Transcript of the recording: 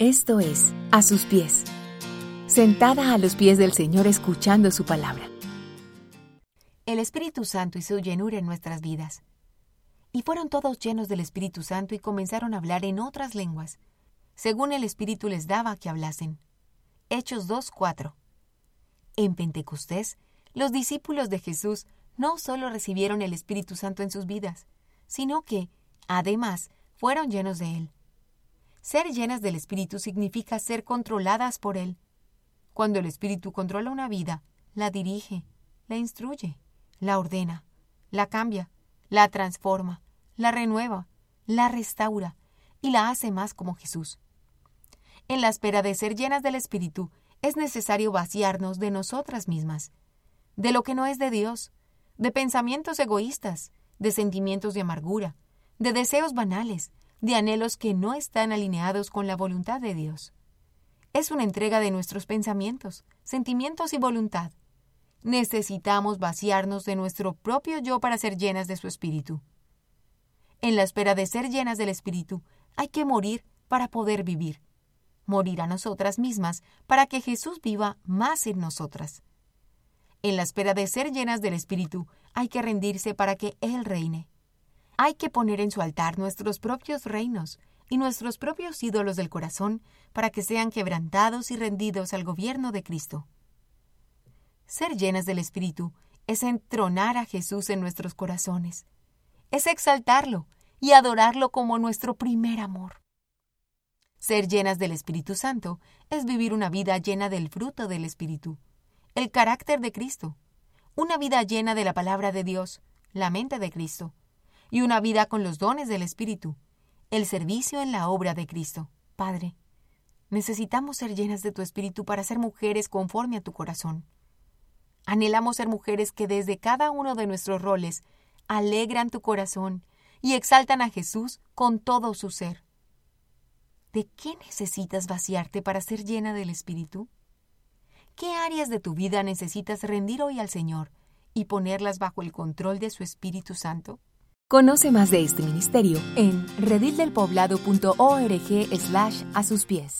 Esto es A sus pies, sentada a los pies del Señor escuchando su palabra. El Espíritu Santo hizo llenura en nuestras vidas. Y fueron todos llenos del Espíritu Santo y comenzaron a hablar en otras lenguas, según el Espíritu les daba que hablasen. Hechos 2.4. En Pentecostés, los discípulos de Jesús no solo recibieron el Espíritu Santo en sus vidas, sino que, además, fueron llenos de él. Ser llenas del Espíritu significa ser controladas por Él. Cuando el Espíritu controla una vida, la dirige, la instruye, la ordena, la cambia, la transforma, la renueva, la restaura y la hace más como Jesús. En la espera de ser llenas del Espíritu, es necesario vaciarnos de nosotras mismas, de lo que no es de Dios, de pensamientos egoístas, de sentimientos de amargura, de deseos banales, de anhelos que no están alineados con la voluntad de Dios. Es una entrega de nuestros pensamientos, sentimientos y voluntad. Necesitamos vaciarnos de nuestro propio yo para ser llenas de su Espíritu. En la espera de ser llenas del Espíritu, hay que morir para poder vivir. Morir a nosotras mismas para que Jesús viva más en nosotras. En la espera de ser llenas del Espíritu, hay que rendirse para que Él reine. Hay que poner en su altar nuestros propios reinos y nuestros propios ídolos del corazón para que sean quebrantados y rendidos al gobierno de Cristo. Ser llenas del Espíritu es entronar a Jesús en nuestros corazones, es exaltarlo y adorarlo como nuestro primer amor. Ser llenas del Espíritu Santo es vivir una vida llena del fruto del Espíritu, el carácter de Cristo, una vida llena de la palabra de Dios, la mente de Cristo, y una vida con los dones del Espíritu, el servicio en la obra de Cristo. Padre, necesitamos ser llenas de tu Espíritu para ser mujeres conforme a tu corazón. Anhelamos ser mujeres que desde cada uno de nuestros roles alegran tu corazón y exaltan a Jesús con todo su ser. ¿De qué necesitas vaciarte para ser llena del Espíritu? ¿Qué áreas de tu vida necesitas rendir hoy al Señor y ponerlas bajo el control de su Espíritu Santo? Conoce más de este ministerio en redildelpoblado.org slash a sus pies.